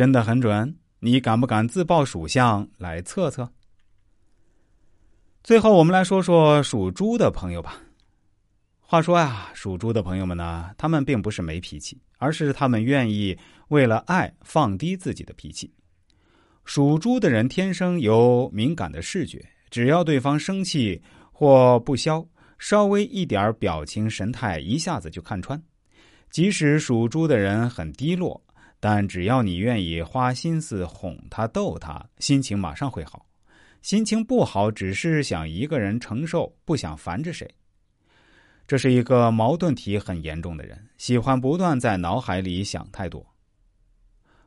真的很准，你敢不敢自报属相来测测？最后，我们来说说属猪的朋友吧。话说呀，属猪的朋友们呢，他们并不是没脾气，而是他们愿意为了爱放低自己的脾气。属猪的人天生有敏感的视觉，只要对方生气或不消，稍微一点表情神态，一下子就看穿。即使属猪的人很低落，但只要你愿意花心思哄他、逗他，心情马上会好。心情不好，只是想一个人承受，不想烦着谁。这是一个矛盾体很严重的人，喜欢不断在脑海里想太多。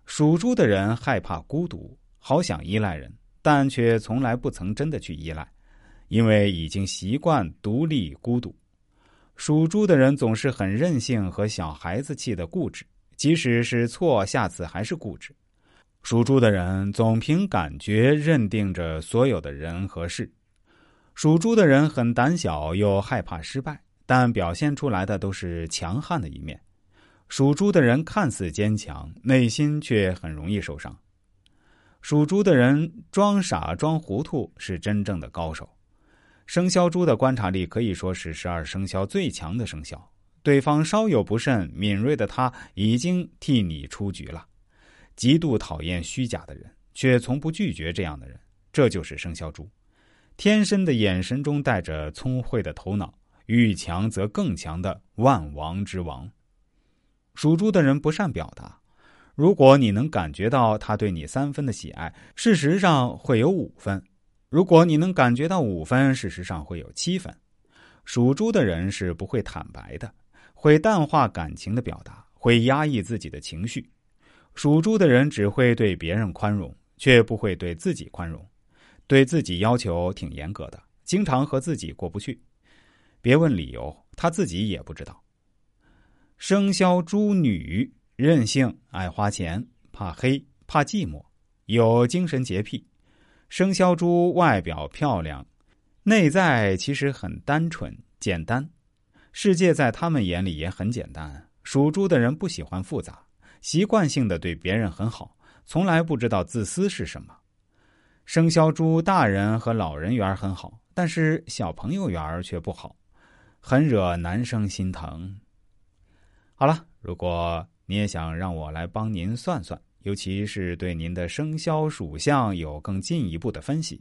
属猪的人害怕孤独。好想依赖人，但却从来不曾真的去依赖，因为已经习惯独立孤独。属猪的人总是很任性和小孩子气的固执，即使是错，下次还是固执。属猪的人总凭感觉认定着所有的人和事。属猪的人很胆小又害怕失败，但表现出来的都是强悍的一面。属猪的人看似坚强，内心却很容易受伤。属猪的人装傻装糊涂是真正的高手。生肖猪的观察力可以说是十二生肖最强的生肖。对方稍有不慎，敏锐的他已经替你出局了。极度讨厌虚假的人，却从不拒绝这样的人。这就是生肖猪，天生的眼神中带着聪慧的头脑，遇强则更强的万王之王。属猪的人不善表达。如果你能感觉到他对你三分的喜爱，事实上会有五分；如果你能感觉到五分，事实上会有七分。属猪的人是不会坦白的，会淡化感情的表达，会压抑自己的情绪。属猪的人只会对别人宽容，却不会对自己宽容，对自己要求挺严格的，经常和自己过不去。别问理由，他自己也不知道。生肖猪女。任性，爱花钱，怕黑，怕寂寞，有精神洁癖。生肖猪外表漂亮，内在其实很单纯简单。世界在他们眼里也很简单。属猪的人不喜欢复杂，习惯性的对别人很好，从来不知道自私是什么。生肖猪大人和老人缘很好，但是小朋友缘却不好，很惹男生心疼。好了，如果。你也想让我来帮您算算，尤其是对您的生肖属相有更进一步的分析。